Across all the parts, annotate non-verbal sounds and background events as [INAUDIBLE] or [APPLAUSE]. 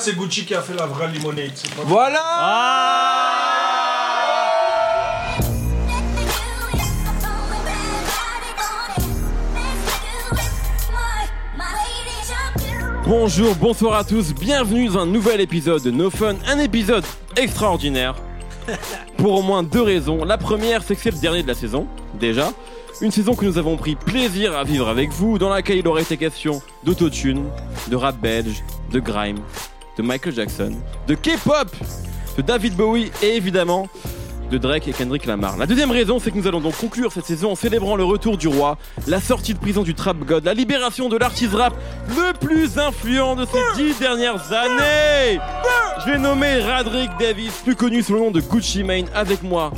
C'est Gucci qui a fait la vraie limonade. pas- Voilà Bonjour, bonsoir à tous, bienvenue dans un nouvel épisode de No Fun, un épisode extraordinaire. Pour au moins deux raisons. La première, c'est que c'est le dernier de la saison, déjà. Une saison que nous avons pris plaisir à vivre avec vous, dans laquelle il aurait été question d'autotune, de rap belge, de grime, de Michael Jackson, de K-pop, de David Bowie et évidemment de Drake et Kendrick Lamar. La deuxième raison, c'est que nous allons donc conclure cette saison en célébrant le retour du roi, la sortie de prison du Trap God, la libération de l'artiste rap le plus influent de ces dix dernières années. Je vais nommer Radrick Davis, plus connu sous le nom de Gucci Mane, avec moi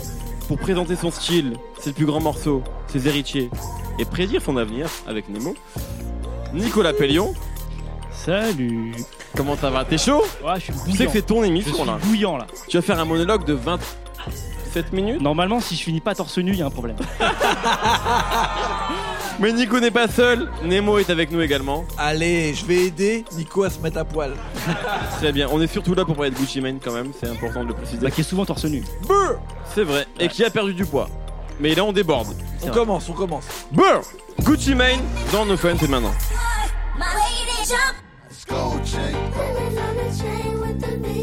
pour présenter son style, ses plus grands morceaux, ses héritiers et prédire son avenir avec Nemo. Nicolas Pellion, Salut comment ça va? T'es chaud? Ouais, je suis Tu sais bouillant. que c'est ton Je émission suis là. bouillant là. Tu vas faire un monologue de 27 minutes? Normalement, si je finis pas torse nu, il y a un problème. [LAUGHS] Mais Nico n'est pas seul, Nemo est avec nous également. Allez, je vais aider Nico à se mettre à poil. [LAUGHS] Très bien, on est surtout là pour parler de Gucci Mane quand même, c'est important de le préciser. Bah, qui est souvent torse nu. C'est vrai, et qui a perdu du poids. Mais là on déborde. On vrai. commence, on commence. Brr Gucci Mane dans No Fun, c'est maintenant. My lady jump. Gold chain. Diamonds on the chain with the V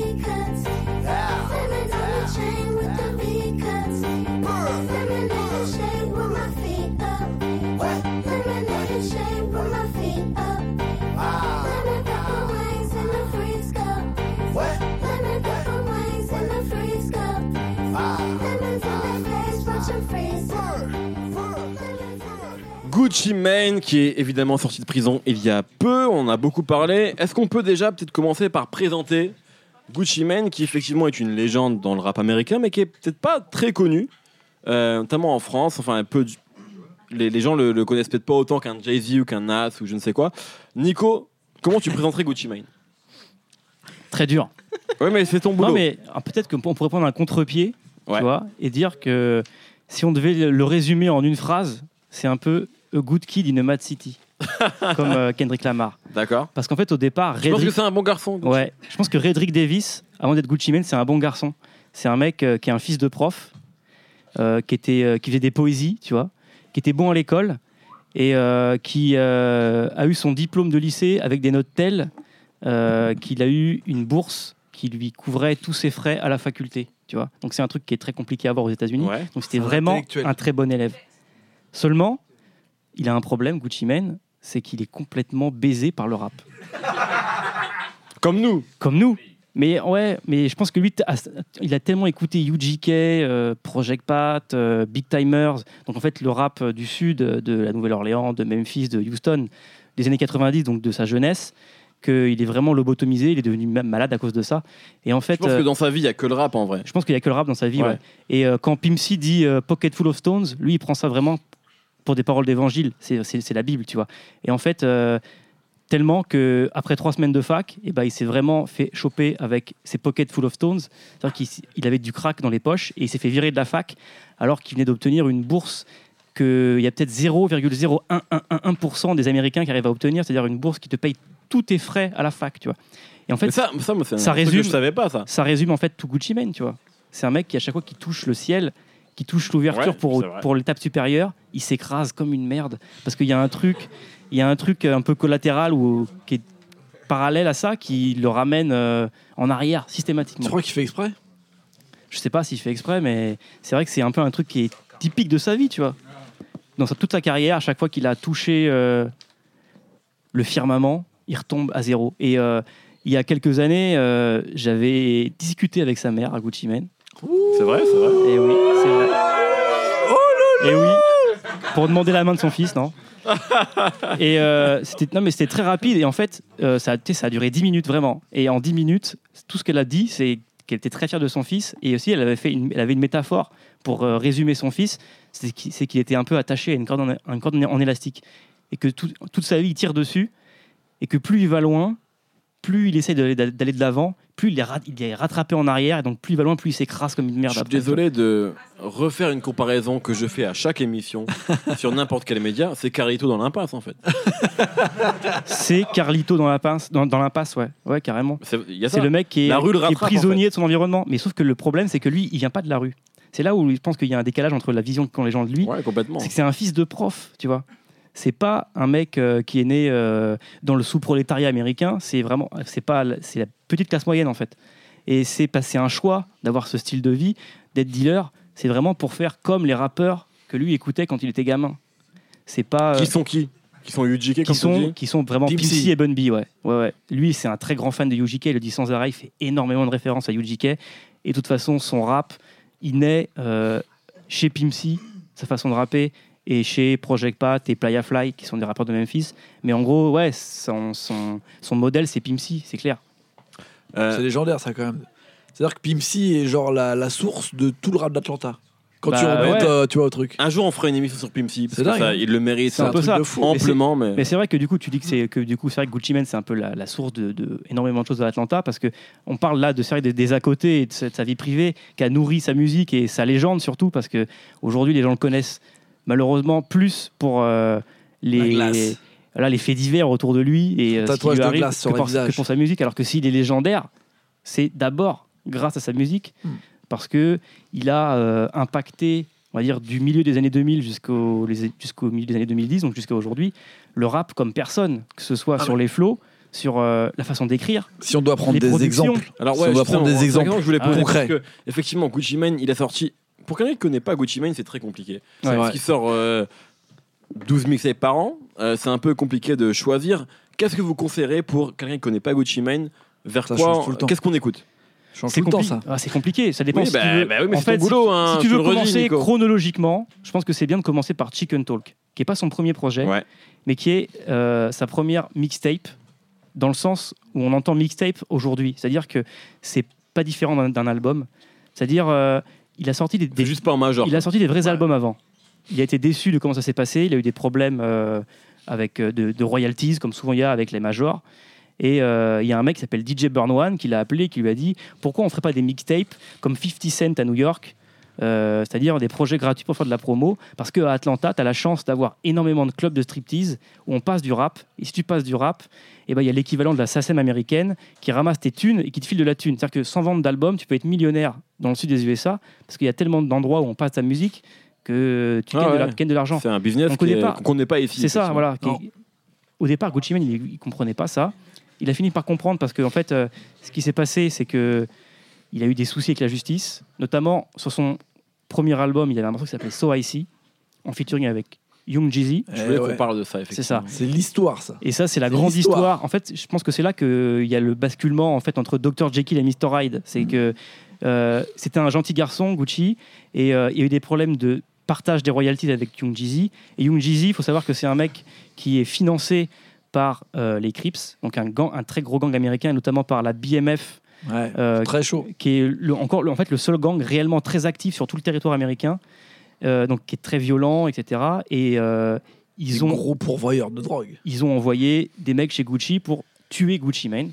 Gucci Mane qui est évidemment sorti de prison il y a peu, on en a beaucoup parlé. Est-ce qu'on peut déjà peut-être commencer par présenter Gucci Mane qui effectivement est une légende dans le rap américain mais qui est peut-être pas très connu, euh, notamment en France, enfin un peu... du- Les, les gens le, le connaissent peut-être pas autant qu'un Jay-Z ou qu'un Nas ou je ne sais quoi. Nico, comment tu présenterais Gucci Mane? Très dur. Oui mais c'est ton boulot. Non, mais ah, peut-être qu'on pourrait prendre un contre-pied, Ouais. tu vois, et dire que si on devait le résumer en une phrase, c'est un peu A Good Kid in a Mad City, [LAUGHS] comme euh, Kendrick Lamar. D'accord. Parce qu'en fait, au départ, Je pense que c'est un bon garçon. Gucci. ouais, je pense que Redrick Davis, avant d'être Gucci Mane, c'est un bon garçon. C'est un mec euh, qui est un fils de prof, euh, qui, était, euh, qui faisait des poésies, tu vois, qui était bon à l'école et euh, qui euh, a eu son diplôme de lycée avec des notes telles euh, qu'il a eu une bourse qui lui couvrait tous ses frais à la faculté, tu vois. Donc c'est un truc qui est très compliqué à avoir aux États-Unis. Ouais. Donc c'était C'est un vraiment intellectuel. un très bon élève. Seulement, il a un problème, Gucci Mane, c'est qu'il est complètement baisé par le rap. Comme nous. Comme nous. Mais ouais, mais je pense que lui, a- il a tellement écouté UGK, euh, Project Pat, euh, Big Timers, donc en fait le rap euh, du sud, de la Nouvelle-Orléans, de Memphis, de Houston, des années 90, donc de sa jeunesse, qu'il est vraiment lobotomisé, il est devenu même malade à cause de ça. Et en Je fait, pense euh, que dans sa vie il y a que le rap en vrai. je pense qu'il n'y a que le rap dans sa vie. Ouais. ouais. Et euh, quand Pimp C dit euh, Pocket full of stones, lui, il prend ça vraiment pour des paroles d'évangile. C'est, la Bible, tu vois. Et en fait, euh, tellement que après trois semaines de fac, eh ben, il s'est vraiment fait choper avec ses Pocket full of stones. C'est-à-dire qu'il avait du crack dans les poches et il s'est fait virer de la fac alors qu'il venait d'obtenir une bourse qu'il y a peut-être 0,0111% des Américains qui arrivent à obtenir, c'est-à-dire une bourse qui te paye tous tes frais à la fac, tu vois. Et en fait, Mais ça, ça, moi, que résume- je savais pas ça. ça résume en fait tout Gucci Mane, tu vois. C'est un mec qui, à chaque fois qu'il touche le ciel, qui touche l'ouverture Ouais, pour, pour l'étape supérieure, il s'écrase comme une merde. Parce qu'il y a un truc, il y a un truc un peu collatéral ou qui est parallèle à ça qui le ramène euh, en arrière Tu systématiquement. crois qu'il fait exprès? Je sais pas s'il fait exprès, mais c'est vrai que c'est un peu un truc qui est typique de sa vie, tu vois. Dans sa- toute sa carrière, à chaque fois qu'il a touché euh, le firmament, il retombe à zéro. Et euh, il y a quelques années, euh, j'avais discuté avec sa mère à Gucci Mane. C'est vrai, c'est vrai. Et oui, c'est vrai. Et oui, pour demander la main de son fils, non [LAUGHS] Et euh, c'était non mais c'était très rapide et en fait euh, ça, a, ça duré 10 minutes vraiment. Et en 10 minutes, tout ce qu'elle a dit, c'est qu'elle était très fière de son fils et aussi elle avait fait une, elle avait une métaphore pour euh, résumer son fils, c'est qu'il c'est qu'il était un peu attaché à une corde en, une corde en élastique et que tout- toute sa vie il tire dessus et que plus il va loin, plus il essaie d'aller de l'avant, plus il est, rat- il est rattrapé en arrière, et donc plus il va loin, plus il s'écrase comme une Je merde. suis après. désolé de refaire une comparaison que je fais à chaque émission [LAUGHS] sur n'importe quel média. C'est Carlito dans l'impasse en fait. [LAUGHS] C'est Carlito dans l'impasse, dans, dans l'impasse, ouais, ouais, carrément. C'est le mec qui est, La rue le qui est prisonnier de son environnement. Mais sauf que le problème, c'est que lui, il vient pas de la rue. C'est là où je pense qu'il y a un décalage entre la vision qu'ont les gens de lui. Ouais, complètement. C'est que c'est un fils de prof, tu vois. C'est pas un mec euh, qui est né euh, dans le sous-prolétariat américain. C'est vraiment, c'est pas, c'est la petite classe moyenne en fait. Et c'est passé un choix d'avoir ce style de vie, d'être dealer. C'est vraiment pour faire comme les rappeurs que lui écoutait quand il était gamin. C'est pas euh, Qui sont qui? Qui sont UGK qui comme tu sont, qui sont vraiment Pimp Pimp C. C et Bun B, ouais. ouais, ouais. Lui, c'est un très grand fan de UGK, il le dit sans arrêt, il fait énormément de références à UGK. Et de toute façon, son rap, il naît chez Pimp C, sa façon de rapper, et chez Project Pat et Playa Fly, qui sont des rappeurs de Memphis. Mais en gros, ouais, son, son, son modèle, c'est Pimp C, c'est clair. Euh, C'est légendaire, ça, quand même. C'est-à-dire que Pimp C est genre la, la source de tout le rap d'Atlanta. Quand tu Bah, remontes, ouais. euh, tu vois, au truc. Un jour, on fera une émission sur Pimp C, parce C'est que dingue, ça, hein. il le mérite C'est un peu truc ça. de fou. amplement, mais, Mais c'est vrai que du coup, tu dis que c'est que du coup, c'est vrai que Gucci Mane, c'est un peu la, la source de, de énormément de choses à Atlanta parce que on parle là de série des, des à côté et de sa, de sa vie privée qui a nourri sa musique et sa légende surtout parce que aujourd'hui les gens le connaissent malheureusement plus pour euh, les glace. voilà, les faits divers autour de lui et euh, ce qui Tatouage lui de arrive que pour, visage. que pour sa musique alors que s'il est légendaire c'est d'abord grâce à sa musique Hmm. parce que il a euh, impacté on va dire du milieu des années 2000 jusqu'au milieu des années 2010 donc jusqu'à aujourd'hui le rap comme personne que ce soit Ah, sur les flows sur euh, la façon d'écrire Si on doit prendre des exemples. Alors Si on doit prendre des exemples je voulais Ah, poser concrets. parce que effectivement Gucci Mane, il a sorti. Pour quelqu'un qui connaît pas Gucci Mane, c'est très compliqué. Ouais. Parce qu'il sort euh, 12 mixtapes par an, euh, c'est un peu compliqué de choisir. Qu'est-ce que vous conseillerez pour quelqu'un qui connaît pas Gucci Mane? Vers Ça quoi le temps. Qu'est-ce qu'on écoute? C'est tout le temps, compli- ça. Ah, c'est compliqué ça dépend Oui, si bah, tu veux. bah oui, mais en fait, boulot, si, hein, si tu veux redis, commencer chronologiquement je pense que c'est bien de commencer par Chicken Talk qui est pas son premier projet Ouais. mais qui est euh, sa première mixtape, dans le sens où on entend mixtape aujourd'hui. C'est-à-dire que c'est pas différent d'un- d'un album. C'est-à-dire, euh, il a sorti des, C'est des- juste pas un major. il a sorti des vrais Ouais. albums avant. Il a été déçu de comment ça s'est passé. Il a eu des problèmes euh, avec euh, de, de royalties, comme souvent il y a avec les majors. Et euh, il y a un mec qui s'appelle DJ Burn One qui l'a appelé, qui lui a dit pourquoi on ferait pas des mixtapes comme 50 Cent à New York euh, c'est-à-dire des projets gratuits pour faire de la promo, parce qu'à Atlanta, tu as la chance d'avoir énormément de clubs de striptease où on passe du rap, et si tu passes du rap, eh ben, il y a l'équivalent de la SACEM américaine qui ramasse tes thunes et qui te file de la thune. C'est-à-dire que sans vendre d'album, tu peux être millionnaire dans le sud des USA, parce qu'il y a tellement d'endroits où on passe ta musique que tu Ah gagnes, de ouais. l'argent. C'est un business On qui connaît est- pas. qu'on connaît pas ici. C'est ça, voilà. Qui- Au départ, Gucci Mane, il, il comprenait pas ça. Il a fini par comprendre parce que, en fait, euh, ce qui s'est passé, c'est que il a eu des soucis avec la justice, notamment sur son premier album, il y avait un morceau qui s'appelait So Icy, en featuring avec Young Jeezy. Je Eh voulais qu'on parle de ça, effectivement. C'est ça. C'est l'histoire, ça. Et ça, c'est la C'est grande l'histoire. histoire. En fait, je pense que c'est là qu'il y a le basculement en fait, entre Dr. Jekyll et Mr. Hyde. C'est que euh, c'était un gentil garçon, Gucci, et euh, il y a eu des problèmes de partage des royalties avec Young Jeezy. Et Young Jeezy, il faut savoir que c'est un mec qui est financé par euh, les Crips, donc un, gang, un très gros gang américain, notamment par la BMF, Ouais. euh, Très chaud. qui est le- encore le- en fait le seul gang réellement très actif sur tout le territoire américain, euh, donc qui est très violent, etc. Et euh, ils ont gros pourvoyeurs de drogue. ils ont envoyé des mecs chez Gucci pour tuer Gucci Mane.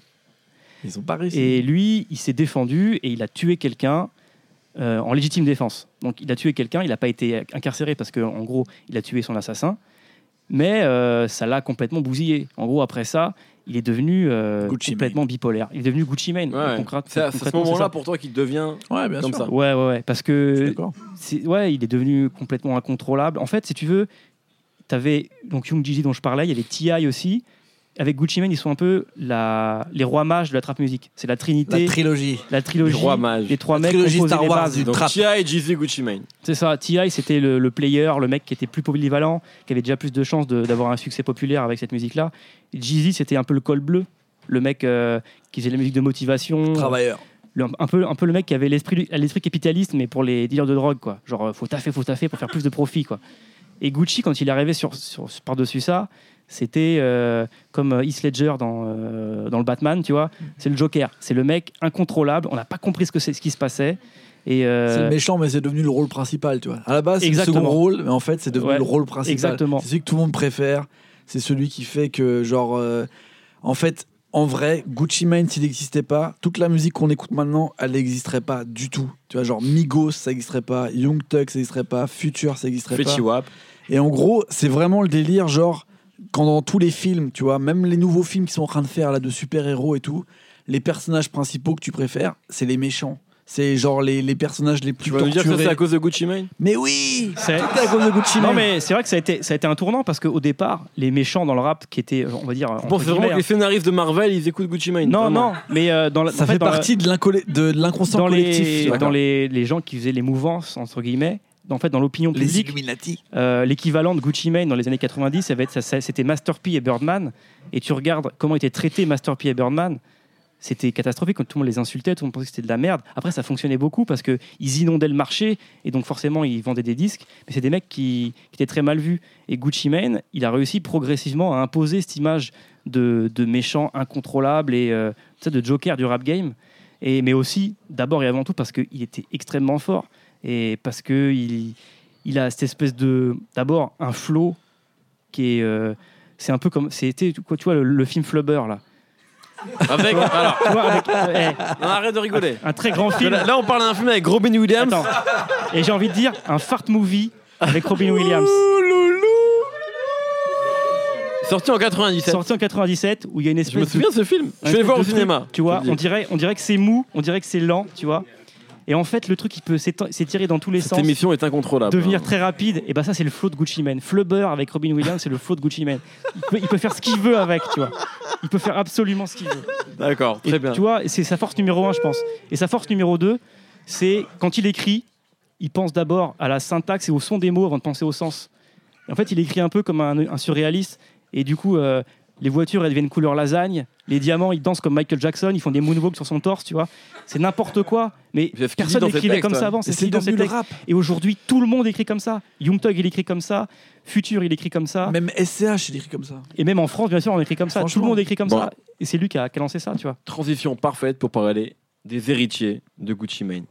Ils ont pas réussi. Et lui, il s'est défendu et il a tué quelqu'un euh, en légitime défense. Donc il a tué quelqu'un, il n'a pas été incarcéré parce qu'en gros, il a tué son assassin. Mais euh, ça l'a complètement bousillé. En gros, après ça, il est devenu euh, complètement bipolaire. Il est devenu Gucci Mane. Ouais. C'est à ce moment-là pour toi qu'il devient Ouais, bien comme sûr. ça. Ouais, ouais, ouais. Parce que c'est- ouais, il est devenu complètement incontrôlable. En fait, si tu veux, tu avais donc Young Jeezy dont je parlais, il y avait T.I. aussi. Avec Gucci Mane, ils sont un peu la, les rois mages de la trap musique. C'est la trinité, La la, trilogie. trilogie, Les rois mages. les trois La mecs trilogie Star les Wars bases. du Donc et Jeezy Gucci Mane. C'est ça. T.I. c'était le, le player, le mec qui était plus polyvalent, qui avait déjà plus de chances de- d'avoir un succès populaire avec cette musique-là. Jeezy, c'était un peu le col bleu, le mec euh, qui faisait la musique de motivation, Travailleur. le- un, peu, un peu le mec qui avait l'esprit capitaliste, mais pour les dealers de drogue, quoi. Genre, euh, faut taffer, faut taffer pour faire plus de profit, quoi. Et Gucci, quand il est arrivé sur, sur, par-dessus ça, c'était euh, comme euh, Heath Ledger dans, euh, dans le Batman, tu vois. C'est le Joker. C'est le mec incontrôlable. On n'a pas compris ce, que c'est, ce qui se passait. Et, euh, C'est le méchant, mais c'est devenu le rôle principal, tu vois. À la base, c'est le second rôle, mais en fait, c'est devenu Ouais, le rôle principal. exactement. C'est celui que tout le monde préfère. C'est celui qui fait que, genre, euh, en fait, en vrai, Gucci Mane, s'il n'existait pas, toute la musique qu'on écoute maintenant, elle n'existerait pas du tout. Tu vois, genre Migos, ça n'existerait pas, Young Thug, ça n'existerait pas, Future, ça n'existerait pas. Fetty Wap. Et en gros, c'est vraiment le délire, genre, quand dans tous les films, tu vois, même les nouveaux films qui sont en train de faire là de super-héros et tout, les personnages principaux que tu préfères, c'est les méchants. C'est genre les, les personnages les plus Tu vas nous dire que ça, torturés. c'est à cause de Gucci Mane Mais oui C'est- Tout est à cause de Gucci Non Mane. mais c'est vrai que ça a été ça a été un tournant parce qu'au départ les méchants dans le rap qui étaient on va dire Je entre pense vraiment guillemets, que les scénaristes de Marvel, ils écoutent Gucci Mane. non vraiment. non mais euh, dans la, Ça en fait dans la- partie de l'incollé- de l'inconscient dans collectif. les tu vois. dans les, les gens qui faisaient les mouvances entre guillemets en fait dans l'opinion publique euh, l'équivalent de Gucci Mane dans les années 90 ça va être ça- ça- c'était Master P et Birdman. Et tu regardes comment étaient traités Master P et Birdman c'était catastrophique. Quand tout le monde les insultait tout le monde pensait que c'était de la merde. Après ça fonctionnait beaucoup parce que ils inondaient le marché et donc forcément ils vendaient des disques. Mais c'est des mecs qui, qui étaient très mal vus. Et Gucci Mane il a réussi progressivement à imposer cette image de, de méchant incontrôlable et euh, de joker du rap game. Et mais aussi d'abord et avant tout parce qu'il était extrêmement fort et parce que il, il a cette espèce de d'abord un flow qui est euh, c'est un peu comme c'était quoi tu vois le, le film Flubber là Avec. Alors, tu vois avec euh, eh, non, arrête de rigoler. un très grand film Là, là, on parle d'un film avec Robin Williams. Attends. et j'ai envie de dire un fart movie avec Robin Williams Sorti en 97. sorti en 97 où il y a une Je espèce me souviens de ce film. Je vais le voir au cinéma. tu vois je dirait on dirait que c'est mou on dirait que c'est lent tu vois et en fait le truc il peut s'étirer dans tous les Cette sens émission est incontrôlable. devenir très rapide, et bah ça c'est le flow de Gucci Mane. Flubber avec Robin Williams, c'est le flow de Gucci Mane. Il peut, il peut faire ce qu'il veut avec, tu vois. Il peut faire absolument ce qu'il veut. D'accord, Et très bien. Tu vois, c'est sa force numéro un, je pense. Et sa force numéro deux, c'est quand il écrit, il pense d'abord à la syntaxe et au son des mots avant de penser au sens. Et en fait, il écrit un peu comme un, un surréaliste, et du coup, euh, les voitures elles deviennent couleur lasagne, les diamants ils dansent comme Michael Jackson, ils font des moonwalks sur son torse, tu vois. C'est n'importe quoi, mais personne n'écrivait comme ouais. ça avant. Et C'est ce dans ses textes. rap. Et aujourd'hui, tout le monde écrit comme ça. Young Thug, il écrit comme ça. Future, il écrit comme ça. Même SCH, il écrit comme ça. Et même en France, bien sûr, on écrit comme ça. Tout le monde écrit comme Bon. ça. Et c'est lui qui a, qui a lancé ça, tu vois. Transition parfaite pour parler des héritiers de Gucci Mane.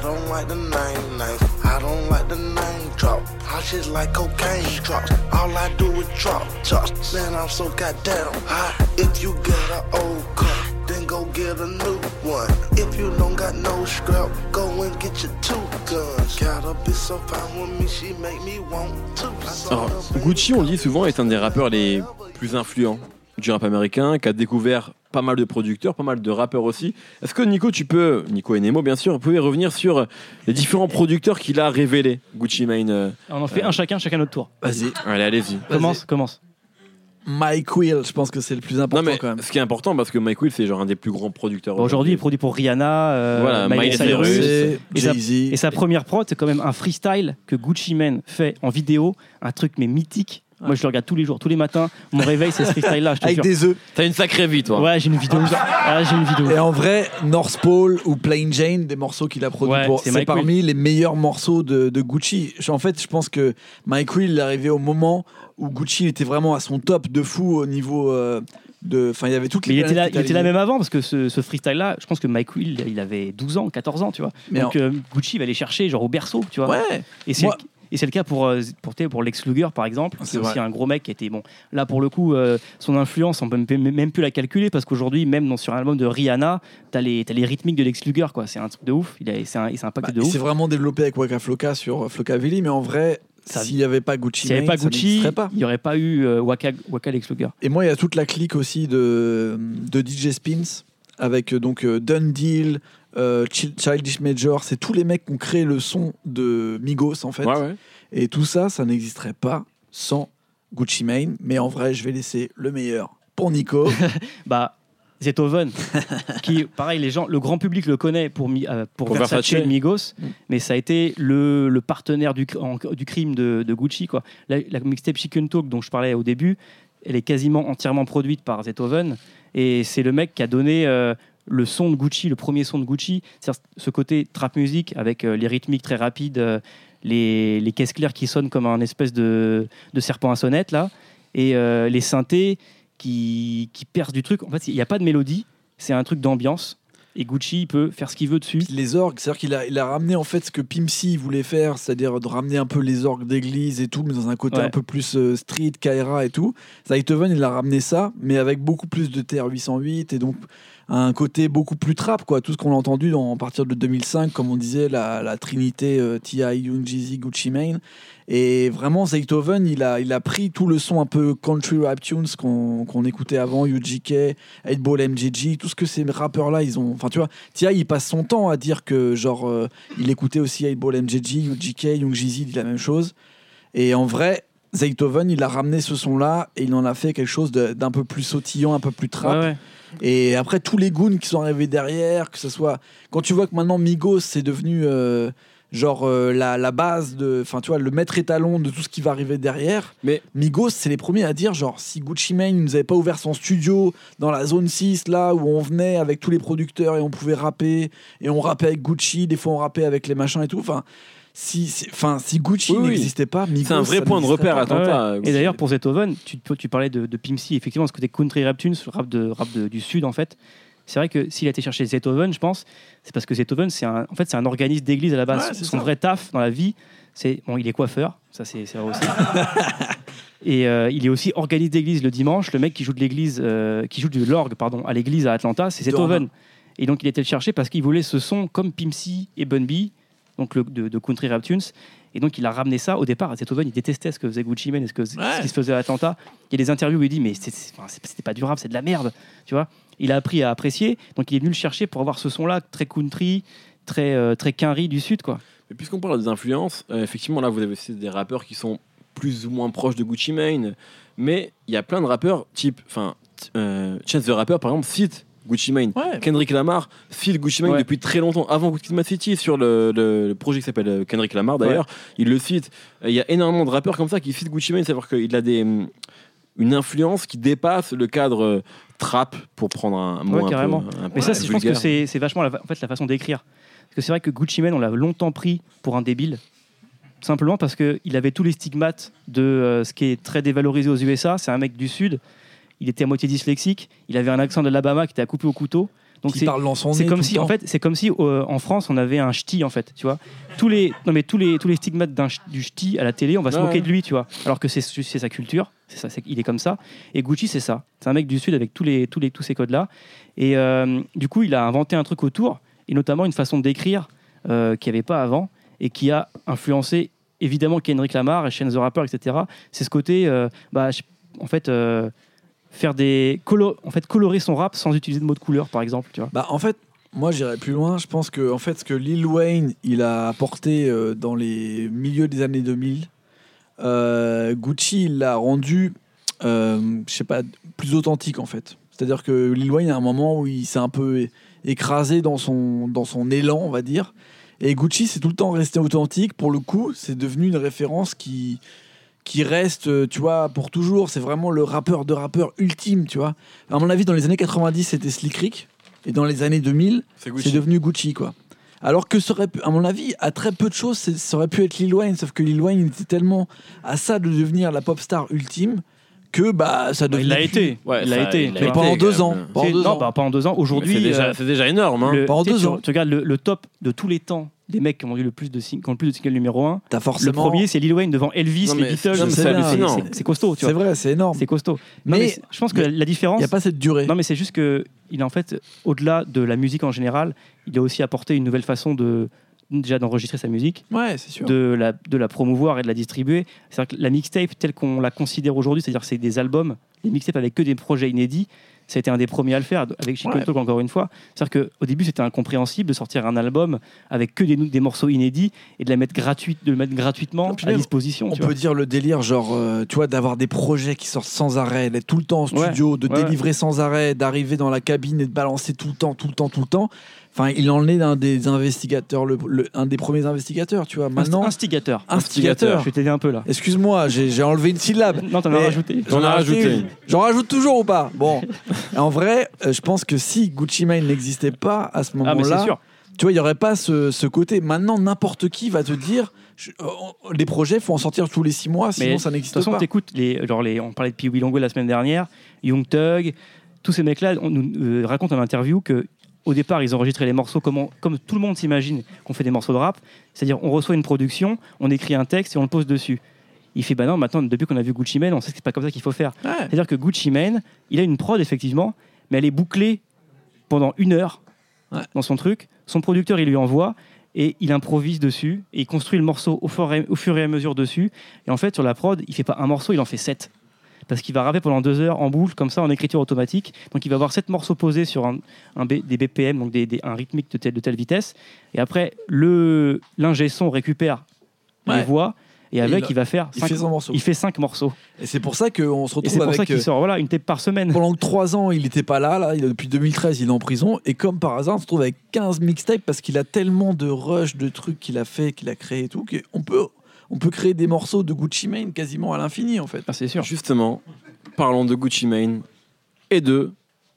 I don't like the name names. I don't like the name drop. I just like cocaine drops. All I do is drop tops. Man, I'm so goddamn hot. If you get an old car, then go get a new one. If you don't got no scrap, go and get your two guns. Gotta be so fine with me, she make me want to. Alors, Gucci, on le dit souvent, est un des rappeurs les plus influents du rap américain, qui a découvert pas mal de producteurs, pas mal de rappeurs aussi. Est-ce que Nico, tu peux, Nico et Nemo bien sûr, vous pouvez revenir sur les différents producteurs qu'il a révélés, Gucci Mane euh, On en fait un chacun, chacun notre tour. Vas-y. Allez, allez-y. Commence, commence. Mike Will, je pense que c'est le plus Non important mais quand même. ce qui est important parce que Mike Will c'est genre un des plus grands producteurs. Bon, Aujourd'hui, il produit pour Rihanna, euh, Voilà, Miley Cyrus. Et. Et sa première prod, c'est quand même un freestyle que Gucci Mane fait en vidéo, un truc mais mythique. Moi, je le regarde tous les jours, tous les matins. Mon réveil, c'est ce freestyle-là, Avec jure. des œufs. T'as une sacrée vie toi. Ouais, j'ai une vidéo. Ah, j'ai une vidéo. Et en vrai, North Pole ou Plain Jane, des morceaux qu'il a produits Ouais, pour. c'est parmi les meilleurs morceaux de, de Gucci. En fait, je pense que Mike Will est arrivé au moment où Gucci était vraiment à son top de fou au niveau euh, de. Enfin, il y avait toutes Mais les. il était, là, planètes qui il était là même avant, parce que ce, ce freestyle-là, je pense que Mike Will, il avait 12 ans, 14 ans, tu vois. Mais Donc euh, Gucci va aller chercher genre au berceau, tu vois. Ouais. Et c'est et c'est le cas pour, euh, pour, Lex Luger, par exemple. C'est C'est aussi vrai. un gros mec qui était bon. Là, pour le coup, euh, son influence, on peut même, plus la calculer parce qu'aujourd'hui, même dans, sur un album de Rihanna, t'as les, t'as les rythmiques de Lex Luger, quoi. C'est un truc de ouf. Il a, c'est un, c'est Bah, de ouf. s'est vraiment développé avec Waka Flocka sur euh, Flockavilly, mais en vrai, s'il n'y avait pas Gucci, S'il n'y avait Mane, pas ça Gucci, n'existerait pas. il n'y aurait pas eu euh, Waka, Waka Lex Luger. Et moi, il y a toute la clique aussi de, de DJ Spins avec donc euh, Dun Deal, euh, Chil- Childish Major. C'est tous les mecs qui ont créé le son de Migos en fait. Ouais, ouais. Et tout ça, ça n'existerait pas sans Gucci Mane. Mais en vrai, je vais laisser le meilleur pour Nico. [LAUGHS] Bah, Zetoven, [LAUGHS] qui, pareil, les gens, le grand public le connaît pour, euh, pour, Pour Versace, Versace. et Migos, Mm. mais ça a été le, le partenaire du, cr- en- du crime de, de Gucci. Quoi. La, la mixtape Chicken Talk dont je parlais au début, elle est quasiment entièrement produite par Zetoven, et c'est le mec qui a donné euh, le son de Gucci, le premier son de Gucci, c'est-à-dire ce côté trap music avec euh, les rythmiques très rapides, euh, les, les caisses claires qui sonnent comme un espèce de, de serpent à sonnette, là, et euh, les synthés qui, qui percent du truc. En fait, il n'y a pas de mélodie, c'est un truc d'ambiance. et Gucci il peut faire ce qu'il veut dessus. Les orgues, c'est-à-dire qu'il a, il a ramené en fait ce que Pimp C voulait faire, c'est-à-dire de ramener un peu les orgues d'église et tout, mais dans un côté Ouais. un peu plus euh, street, Kaira et tout. Zaytoven, il a ramené ça, mais avec beaucoup plus de TR-808 et donc un côté beaucoup plus trap, quoi. Tout ce qu'on a entendu dans, à partir de 2005, comme on disait, la, la trinité euh, T.I., Young Jeezy, Gucci Mane. Et vraiment, Zaytoven, il a, il a pris tout le son un peu country rap tunes qu'on qu'on écoutait avant, UGK, 8-Ball MJG, tout ce que ces rappeurs-là, ils ont. Enfin, tu vois, T.I., il passe son temps à dire que, genre, euh, il écoutait aussi 8-Ball MJG, UGK, Young Jeezy dit la même chose. Et en vrai, Zaytoven, il a ramené ce son-là et il en a fait quelque chose d'un peu plus sautillant, un peu plus trap. Ouais. Et après, tous les goons qui sont arrivés derrière, que ce soit. Quand tu vois que maintenant Migos, c'est devenu. euh, genre euh, la, la base de enfin tu vois le maître étalon de tout ce qui va arriver derrière Mais- Migos c'est les premiers à dire genre si Gucci Mane nous avait pas ouvert son studio dans la zone 6 là où on venait avec tous les producteurs et on pouvait rapper et on rappait avec Gucci des fois on rappait avec les machins et tout enfin si enfin si Gucci Oui, oui. n'existait pas Migos C'est un vrai point de repère pas. à Ouais. Et d'ailleurs, pour Zetoven, tu, tu parlais de, de Pimp C, effectivement, ce côté country rap tunes, rap, de, rap de- du Sud, en fait. C'est vrai que s'il a été chercher Zetoven, je pense, c'est parce que Zetoven, c'est un, en fait, c'est un organisme d'église à la base. Ouais, Son ça. vrai taf dans la vie, c'est. Bon, il est coiffeur, ça c'est c'est vrai aussi. [LAUGHS] Et euh, il est aussi organisme d'église le dimanche. Le mec qui joue de l'église, euh, qui joue de l'orgue, pardon, à l'église à Atlanta, c'est Zetoven. Et donc il était le chercher parce qu'il voulait ce son comme Pimp C et Bun B, donc le, de, de country rap tunes. Et donc il a ramené ça au départ. Zetoven, il détestait ce que faisait Gucci Mane et ce, que, ce qui se faisait à Atlanta. Il y a des interviews où il dit mais c'est- c'est- enfin, c'est- c'était pas du rap, c'est de la merde, tu vois. Il a appris à apprécier, donc il est venu le chercher pour avoir ce son-là très country, très euh, très quinri du sud, quoi. Mais puisqu'on parle des influences, euh, effectivement, là, vous avez cité des rappeurs qui sont plus ou moins proches de Gucci Mane, mais il y a plein de rappeurs, type, enfin, euh, Chance the Rapper, par exemple, cite Gucci Mane. Ouais. Kendrick Lamar cite Gucci Mane Ouais. depuis très longtemps, avant Kid, Mad City, sur le, le- le projet qui s'appelle euh, Kendrick Lamar d'ailleurs. Il le cite. Il y a énormément de rappeurs comme ça qui citent Gucci Mane, c'est-à-dire qu'il a des, hum, une influence qui dépasse le cadre euh, trap, pour prendre un mot Ouais, un peu- Mais ça, je pense que c'est vachement la, en fait, la façon d'écrire. Parce que c'est vrai que Gucci Mane, on l'a longtemps pris pour un débile. Simplement parce qu'il avait tous les stigmates de euh, ce qui est très dévalorisé aux USA. C'est un mec du Sud. Il était à moitié dyslexique. Il avait un accent de l'Alabama qui était à couper au couteau. Donc c'est comme si, en fait, c'est comme si euh, en France on avait un ch'ti en fait, tu vois. Tous les, non mais tous les, tous les stigmates du ch'ti à la télé, on va se Ouais. moquer de lui, tu vois. Alors que c'est sa culture, c'est ça, il est comme ça. Et Gucci c'est ça, c'est un mec du sud avec tous les, tous les, tous ces codes là. Et euh, du coup il a inventé un truc autour, et notamment une façon d'écrire euh, qu'il n'y avait pas avant et qui a influencé évidemment Kendrick Lamar et Chance the Rapper, etc. C'est ce côté, euh, bah, en fait. Faire des en fait colorer son rap sans utiliser de mots de couleur par exemple tu vois Bah, en fait, moi j'irais plus loin. Je pense que en fait, ce que Lil Wayne il a apporté euh, dans les milieux des années 2000, euh, Gucci l'a rendu, euh, je sais pas, plus authentique en fait. C'est-à-dire que Lil Wayne, à un moment où il s'est un peu écrasé dans son, dans son élan, on va dire. Et Gucci, c'est tout le temps resté authentique. Pour le coup, c'est devenu une référence qui, qui reste, euh, tu vois, pour toujours. C'est vraiment le rappeur de rappeur ultime, tu vois. À mon avis, dans les années 90, c'était Slick Rick. Et dans les années 2000, C'est devenu Gucci, quoi. Alors que ça aurait pu, à mon avis, à très peu de choses, c'est- ça aurait pu être Lil Wayne, sauf que Lil Wayne il était tellement à ça de devenir la pop star ultime que bah ça devenait il l'a été Ouais, il l'a été Mais pendant deux ans. Pendant deux non, ans. bah, pendant deux ans. Aujourd'hui, C'est déjà, euh, c'est déjà énorme. hein. le- Pendant deux tu- ans. Tu regardes le, le top de tous les temps des mecs qui ont eu le plus de, sing- qui ont le plus de singles numéro 1. T'as Le forcément. premier, c'est Lil Wayne devant Elvis, Non, les Beatles. c'est- c'est C'est- c'est- C'est costaud, tu C'est vois. vrai, c'est énorme. C'est costaud. Mais mais c'est- je pense que la Il différence. n'y a pas cette durée. Non, mais c'est juste que il a en fait, au-delà de la musique en général, il a aussi apporté une nouvelle façon de déjà d'enregistrer sa musique, Ouais, c'est sûr. de la, de la promouvoir et de la distribuer. C'est-à-dire que la mixtape telle qu'on la considère aujourd'hui, c'est-à-dire que c'est des albums, les mixtapes avec que des projets inédits, ça a été un des premiers à le faire, avec Chico Ouais. Talk encore une fois. C'est-à-dire qu'au début, c'était incompréhensible de sortir un album avec que des, des morceaux inédits et de, la mettre gratuite, de le mettre gratuitement à disposition. On tu peut vois. dire le délire, genre, euh, tu vois, d'avoir des projets qui sortent sans arrêt, d'être tout le temps en Ouais, studio, de ouais, délivrer sans arrêt, d'arriver dans la cabine et de balancer tout le temps, tout le temps, tout le temps. Enfin, il en est un des investigateurs, le, le- un des premiers investigateurs, tu vois. Maintenant, Instigateur. instigateur. Je vais t'aider un peu là. Excuse-moi, j'ai enlevé une syllabe. [LAUGHS] Non, t'en as rajouté. J'en ai rajouté. J'en rajoute toujours ou pas? Bon, en vrai, euh, je pense que si Gucci Mane n'existait pas à ce Ah, moment-là, tu vois, il n'y aurait pas ce, ce côté. Maintenant, n'importe qui va te dire, je- euh, les projets, faut en sortir tous les six mois, sinon Mais ça De n'existe toute façon, pas. t'écoutes les, genre les, on parlait de Pee Wee Longo la semaine dernière, Young Thug, tous ces mecs-là on nous euh, racontent en interview que au départ, ils enregistraient les morceaux comme, on- comme tout le monde s'imagine qu'on fait des morceaux de rap. C'est-à-dire, on reçoit une production, on écrit un texte et on le pose dessus. Il fait, bah non, maintenant, depuis qu'on a vu Gucci Mane, on sait que c'est pas comme ça qu'il faut faire. Ouais. C'est-à-dire que Gucci Mane, il a une prod, effectivement, mais elle est bouclée pendant une heure Ouais. dans son truc. Son producteur, il lui envoie et il improvise dessus et il construit le morceau au fur, et, au fur et à mesure dessus. Et en fait, sur la prod, il fait pas un morceau, il en fait sept. Parce qu'il va rapper pendant deux heures en boucle, comme ça, en écriture automatique. Donc, il va avoir sept morceaux posés sur un, un B- des BPM, donc des, des- un rythmique de telle, de telle vitesse. Et après, l'ingé son récupère les Ouais. voix. Et Et avec, il- il, va faire Il cinq, fait son morceau. il fait cinq morceaux. Et c'est pour ça qu'on se Et c'est retrouve pour ça avec. qu'il euh, sort voilà, une tape par semaine. Pendant trois ans, il n'était pas là, depuis 2013, il est en prison. Et comme par hasard, on se trouve avec 15 mixtapes parce qu'il a tellement de rush, de trucs qu'il a fait, qu'il a créé et tout, qu'on peut, on peut créer des morceaux de Gucci Mane quasiment à l'infini, en fait. Ah, c'est sûr. Justement, parlons de Gucci Mane et de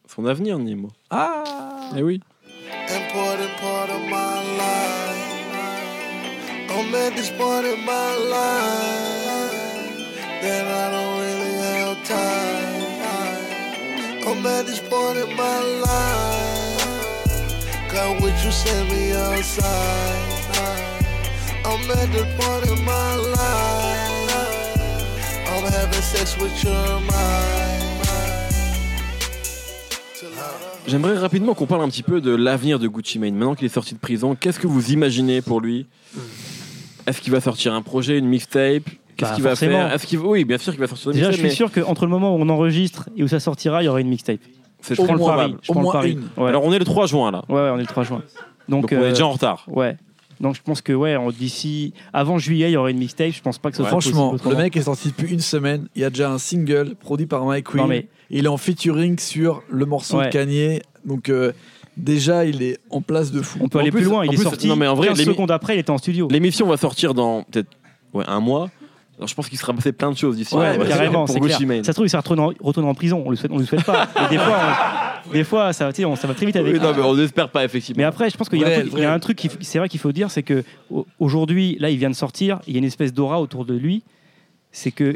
son avenir, Nemo. Ah Eh oui. I'm at this point in my life you me outside? I'm at the point in my life. I'm having sex with your mind. J'aimerais rapidement qu'on parle un petit peu de l'avenir de Gucci Mane. Maintenant qu'il est sorti de prison, qu'est-ce que vous imaginez pour lui? Est-ce qu'il va sortir un projet, une mixtape? Qu'est-ce Bah, qu'il va faire? Est-ce qu'il Oui, bien sûr qu'il va sortir une Déjà, je mixtape, suis sûr qu'entre le moment où on enregistre et où ça sortira, il y aura une mixtape. c'est Je prends le pari. Je prends le pari. Ouais. Alors on est le 3 juin là. ouais, ouais, on est le 3 juin. Donc, Donc, on est euh, déjà en retard. Ouais. Donc je pense que ouais, d'ici avant juillet, il y aura une mixtape. Je pense pas que ce soit Franchement, possible le mec est sorti depuis une semaine. Il y a déjà un single produit par Mike. Non, mais- Il est en featuring sur le morceau Ouais. de Kanye. Donc, euh, déjà, il est en place de fou. On peut En aller plus- plus loin. Il est plus- sorti. non, mais en vrai, 15 les secondes après, il était en studio. L'émission va sortir dans peut-être ouais, un mois. Alors, je pense qu'il sera passé plein de choses d'ici. Ouais, carrément, pour c'est Gucci clair. Ça se trouve, il s'est retourné, en- retourné en prison. On le souhaite, on le souhaite pas. Et des fois, on- des fois, ça, va- tu sais, on- ça va très vite avec. Oui, non, mais on n'espère pas effectivement. Mais après, je pense qu'il y a un truc, y a un c'est vrai qu'il faut dire, c'est que au- aujourd'hui, là, il vient de sortir, il y a une espèce d'aura autour de lui. C'est que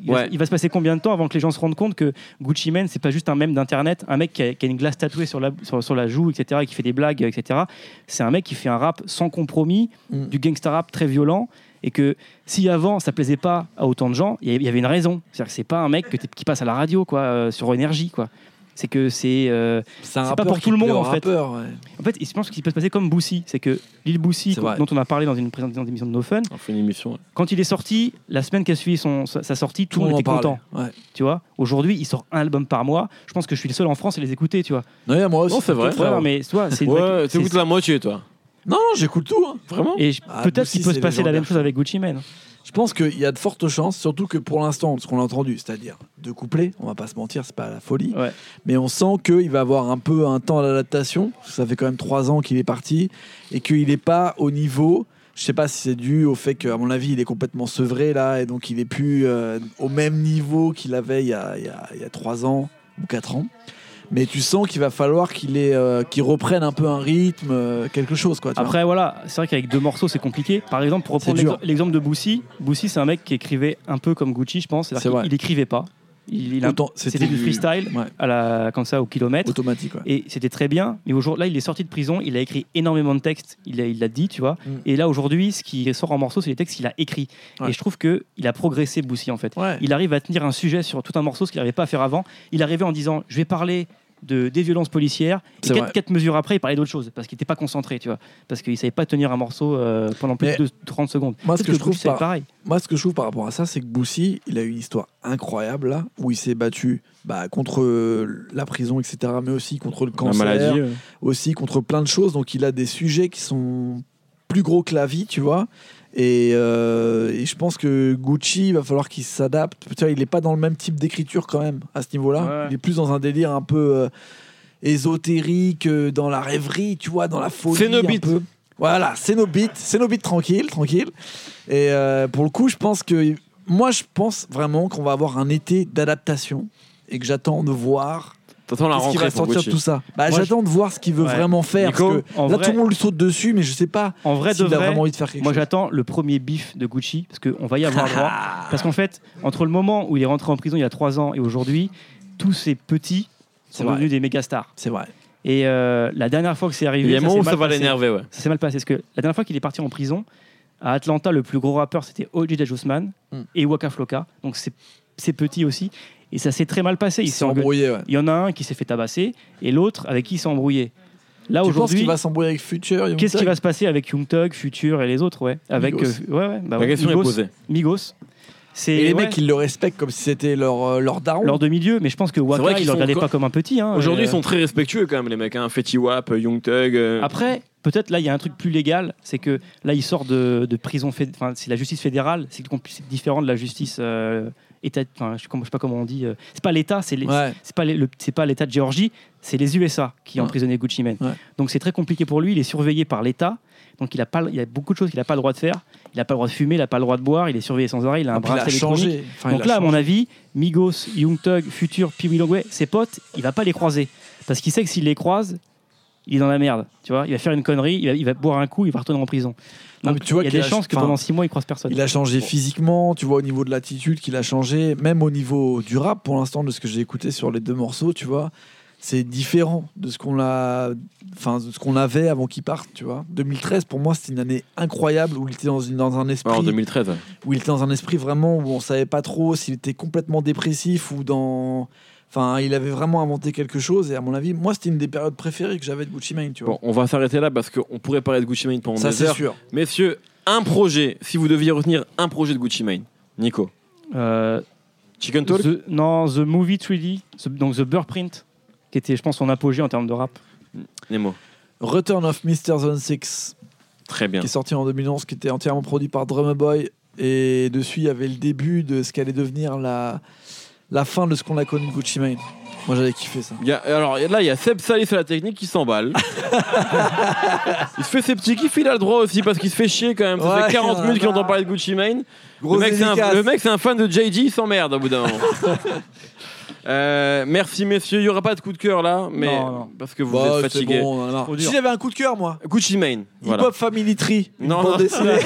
il, va, Ouais. il va se passer combien de temps avant que les gens se rendent compte que Gucci Mane, c'est pas juste un mème d'internet, un mec qui a, qui a une glace tatouée sur la, sur, sur la joue, etc., et qui fait des blagues, etc. C'est un mec qui fait un rap sans compromis, Mm. du gangsta rap très violent. Et que si avant ça plaisait pas à autant de gens, il y avait- une raison. C'est-à-dire que c'est pas un mec que qui passe à la radio, quoi, euh, sur énergie, quoi. C'est que c'est euh, C'est pas pour tout le monde, en fait. ouais. en fait, je pense qu'il peut se passer comme Boussy. C'est que l'île Boussy, dont on a parlé dans une présentation d'émission de No Fun, On fait une émission. ouais. quand il est sorti, la semaine qui a suivi son, sa, sa sortie, tout, le monde en était parlait. content. Ouais. Tu vois, aujourd'hui, il sort un album par mois. Je pense que je suis le seul en France à les écouter, tu vois. Ouais, moi aussi. Non, c'est vrai. frère. mais tu vois, c'est une Ouais, vraie- c'est- t'écoutes la moitié, toi. Non, non, j'écoute tout. hein. Vraiment Et je- Ah, peut-être qu'il peut c'est se passer la légendaire. même chose avec Gucci Mane. Je pense qu'il y a de fortes chances, surtout que pour l'instant, ce qu'on a entendu, c'est-à-dire deux couplets, on va pas se mentir, c'est pas la folie, Ouais. mais on sent qu'il va avoir un peu un temps d'adaptation. Ça fait quand même trois ans qu'il est parti et qu'il n'est pas au niveau. Je sais pas si c'est dû au fait qu'à mon avis, il est complètement sevré là et donc il est plus euh, au même niveau qu'il avait il y, a, il y a- il y a trois ans ou quatre ans. Mais tu sens qu'il va falloir qu'il euh, reprenne un peu un rythme, euh, quelque chose quoi. tu vois. Après, voilà, c'est vrai qu'avec deux morceaux, c'est compliqué. Par exemple, pour reprendre l'exemple- de Boussy, Boussy, c'est un mec qui écrivait un peu comme Gucci, je pense. C'est C'est-à-dire qu'il écrivait pas. Il, il a- C'était du freestyle, ouais, à la, comme ça, au kilomètre. automatique. ouais. Et c'était très bien, mais aujourd'hui, là, il est sorti de prison, il a écrit énormément de textes, il l'a il l'a dit, tu vois. Mm. Et là, aujourd'hui, ce qui sort en morceaux, c'est les textes qu'il a écrits. Ouais. Et je trouve qu'il a progressé, Boussy, en fait. Il arrive à tenir un sujet sur tout un morceau, ce qu'il n'arrivait pas à faire avant. Il arrivait en disant Je vais parler de, des violences policières. Et quatre, vrai. quatre mesures après, il parlait d'autre chose, parce qu'il n'était pas concentré, tu vois. Parce qu'il ne savait pas tenir un morceau euh, pendant plus Mais de 30 secondes. moi, ce que je trouve pas- pareil. Moi, ce que je trouve par rapport à ça, c'est que Boussy, il a eu une histoire incroyable là, où il s'est battu bah, contre euh, la prison, etc., mais aussi contre le La cancer, maladie. aussi contre plein de choses. Donc, il a des sujets qui sont plus gros que la vie, tu vois. Et, euh, et je pense que Gucci, il va falloir qu'il s'adapte. Tu vois, il n'est pas dans le même type d'écriture quand même à ce niveau-là. Ouais. Il est plus dans un délire un peu euh, ésotérique, euh, dans la rêverie, tu vois, dans la folie. C'est nos beats. Voilà, c'est nos beats, c'est nos beats tranquille, tranquille. Et euh, pour le coup, je pense que moi, je pense vraiment qu'on va avoir un été d'adaptation et que j'attends de voir T'attends la va pour sortir de Gucci. tout ça. Bah, Moi, j'attends de voir ce qu'il veut Ouais. vraiment faire. Nico, parce que en là, vrai- tout le monde lui saute dessus, mais je sais pas En vrai, de s'il a vrai, vraiment envie de faire quelque moi chose. j'attends le premier bif de Gucci, parce qu'on va y avoir droit. Parce qu'en fait, entre le moment où il est rentré en prison il y a trois ans et aujourd'hui, tous ces petits C'est sont vrai. devenus des méga stars. C'est vrai. Et euh, la dernière fois que c'est arrivé, Il y a un ça moment s'est où ça mal va passé. l'énerver, ouais. Ça s'est mal passé parce que la dernière fois qu'il est parti en prison, à Atlanta, le plus gros rappeur c'était O.J. Usman Hmm. et Waka Flocka. Donc c'est c'est petit aussi. Et ça s'est très mal passé. Il Ils s'est embrouillé, ouais. Il y en a un qui s'est fait tabasser et l'autre avec qui il s'est embrouillé. Là aujourd'hui, qu'il va s'embrouiller avec Future Young qu'est-ce qui va se passer avec Young Thug, Future et les autres ouais Avec Migos. euh, ouais, ouais, bah La question est posée. Migos. Et les ouais, mecs, ils le respectent comme si c'était leur, euh, leur daron. leur demi-lieu, mais je pense que Waka, qu'ils il le encore- pas comme un petit. hein, Aujourd'hui, ils sont très respectueux quand même, les mecs. Hein. Fetty Wap, Young Thug. euh, Après, peut-être là, il y a un truc plus légal, c'est que là, il sort de, de prison, enfin, c'est la justice fédérale, c'est différent de la justice euh, état, enfin, je je sais pas comment on dit, euh, c'est pas l'État, c'est Ouais. pas les- le- c'est pas l'État de Géorgie, c'est les USA qui ont Ouais. emprisonné Gucci Mane. Ouais. Donc c'est très compliqué pour lui, il est surveillé par l'État. Donc il a pas, il y a beaucoup de choses qu'il n'a pas le droit de faire. Il n'a pas le droit de fumer, il n'a pas le droit de boire, il est surveillé sans arrêt, il a un Ah, puis il a bracelet électronique. Enfin, Donc là, à mon avis, Migos, Young Thug, Future, Pee Wee Longway, ses potes, il va pas les croiser. Parce qu'il sait que s'il les croise, il est dans la merde. Tu vois, il va faire une connerie, il va, il va boire un coup, il va retourner en prison. Donc tu vois il y a des a- chances que pendant six mois, il croise personne. Il a changé physiquement, tu vois, au niveau de l'attitude qu'il a changé, même au niveau du rap, pour l'instant, de ce que j'ai écouté sur les deux morceaux, tu vois, c'est différent de ce qu'on a, enfin, de ce qu'on avait avant qu'il parte, tu vois. 2013, pour moi, c'était une année incroyable où il était dans, une, dans un esprit, En 2013. ouais. où il était dans un esprit vraiment où on savait pas trop s'il était complètement dépressif ou dans, enfin, il avait vraiment inventé quelque chose. Et à mon avis, moi, c'était une des périodes préférées que j'avais de Gucci Mane, tu vois. Bon, on va s'arrêter là parce qu'on pourrait parler de Gucci Mane pendant Ça, des c'est heures. sûr. Messieurs, un projet, si vous deviez retenir un projet de Gucci Mane. Nico. Euh, Chicken Talk The- non, The Movie 3D, the- donc The Burprint, qui était, je pense, son apogée en termes de rap. Nemo. Return of Mr. Zone 6. Très bien. qui est sorti en 2011, qui était entièrement produit par Drummer Boy. Et dessus, il y avait le début de ce qu'allait devenir la, la fin de ce qu'on a connu de Gucci Mane. Moi, j'avais kiffé ça. Il y a- alors là, il y a Seb Salis à la technique qui s'emballe. [LAUGHS] il se fait ses petits kiffs, il a le droit aussi parce qu'il se fait chier quand même. Ça Ouais, fait 40 il y en a minutes qu'il entend parler de Gucci Mane. Le Grosse mec, c'est un, dédicace. le mec, c'est un fan de JG, il s'emmerde au bout d'un moment. [LAUGHS] Euh, merci messieurs, il n'y aura pas de coup de cœur là, mais Non, non. parce que vous Bah, êtes c'est fatigués. bon. Trop dur. Si j'avais un coup de cœur, moi, Gucci Mane, Hip voilà. Hop Family Tree, une Non, bande non. dessinée. [LAUGHS]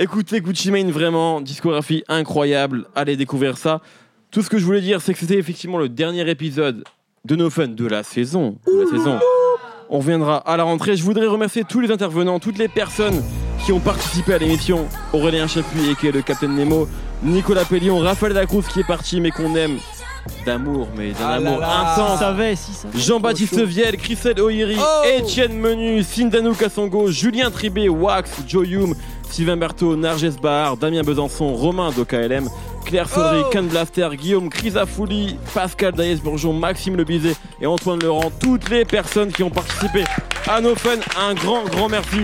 Écoutez Gucci Mane, vraiment, discographie incroyable. Allez découvrir ça. Tout ce que je voulais dire, c'est que c'était effectivement le dernier épisode de No Fun de la saison. De la saison. On reviendra à la rentrée. Je voudrais remercier tous les intervenants, toutes les personnes qui ont participé à l'émission. Aurélien Chapuis, qui est le Capitaine Nemo. Nicolas Pellion, Raphaël Dacruz qui est parti, mais qu'on aime d'amour, mais d'un Ah amour là. Si intense. savait, si. Jean-Baptiste. Viel, Christelle O'Hiri, Oh Étienne Menu, Sindanou Kassongo, Julien Tribé, Wax, Joe Hume, Sylvain Berthaud, Narges Bahar, Damien Besançon, Romain d'OKLM, Claire Sodry, Oh Ken Blaster, Guillaume Crisafouli, Pascal Daïs-Bourgeon, Maxime Lebizet et Antoine Laurent, toutes les personnes qui ont participé à nos fun, un grand, grand merci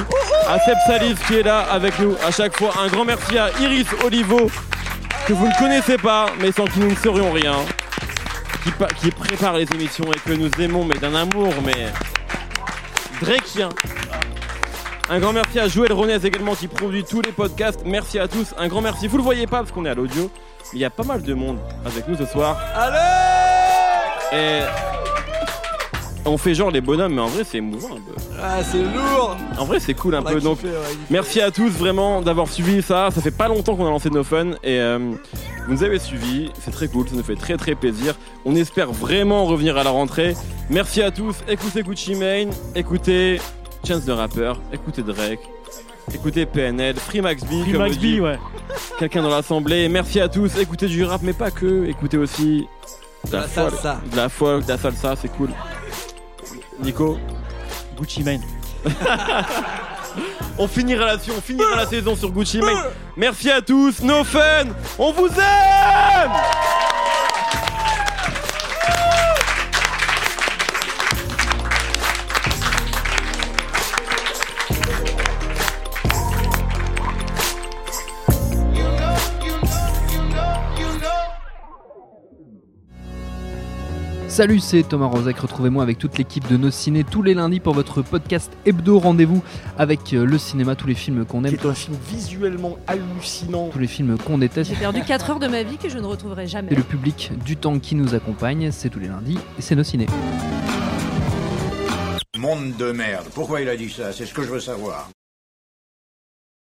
à Seb Salis qui est là avec nous à chaque fois, un grand merci à Iris Olivo, que vous ne connaissez pas, mais sans qui nous ne serions rien qui, pa- qui prépare les émissions et que nous aimons, mais d'un amour, mais Drakien. Un grand merci à Joël Ronez également qui produit tous les podcasts. Merci à tous. Un grand merci. Vous le voyez pas parce qu'on est à l'audio. mais Il y a pas mal de monde avec nous ce soir. Allez Et on fait genre les bonhommes, mais en vrai c'est émouvant un peu. Ah, c'est lourd En vrai c'est cool un peu. Donc kiffé, ouais, kiffé. Merci à tous vraiment d'avoir suivi ça. Ça fait pas longtemps qu'on a lancé No Fun et euh, vous nous avez suivis. C'est très cool, ça nous fait très très plaisir. On espère vraiment revenir à la rentrée. Merci à tous. Écoutez Gucci Mane, écoutez Chance the Rapper, écoutez Drake, écoutez PNL, Free Max B, Free comme Max B, ouais. quelqu'un dans l'assemblée. Merci à tous. Écoutez du rap, mais pas que. Écoutez aussi de la, La salsa. de la folk, de la salsa, c'est cool. Nico. Gucci Mane. [LAUGHS] On finira là-dessus, on finira la saison sur Gucci Mane. Merci à tous, no fun, on vous aime Salut, c'est Thomas Rozek. Retrouvez-moi avec toute l'équipe de Nos Ciné tous les lundis pour votre podcast hebdo rendez-vous avec euh, le cinéma, tous les films qu'on aime, Qui est un film visuellement hallucinant. tous les films qu'on déteste. J'ai perdu 4 heures de ma vie que je ne retrouverai jamais. Et le public du temps qui nous accompagne, c'est tous les lundis et c'est Nos Ciné. Monde de merde. Pourquoi il a dit ça? C'est ce que je veux savoir.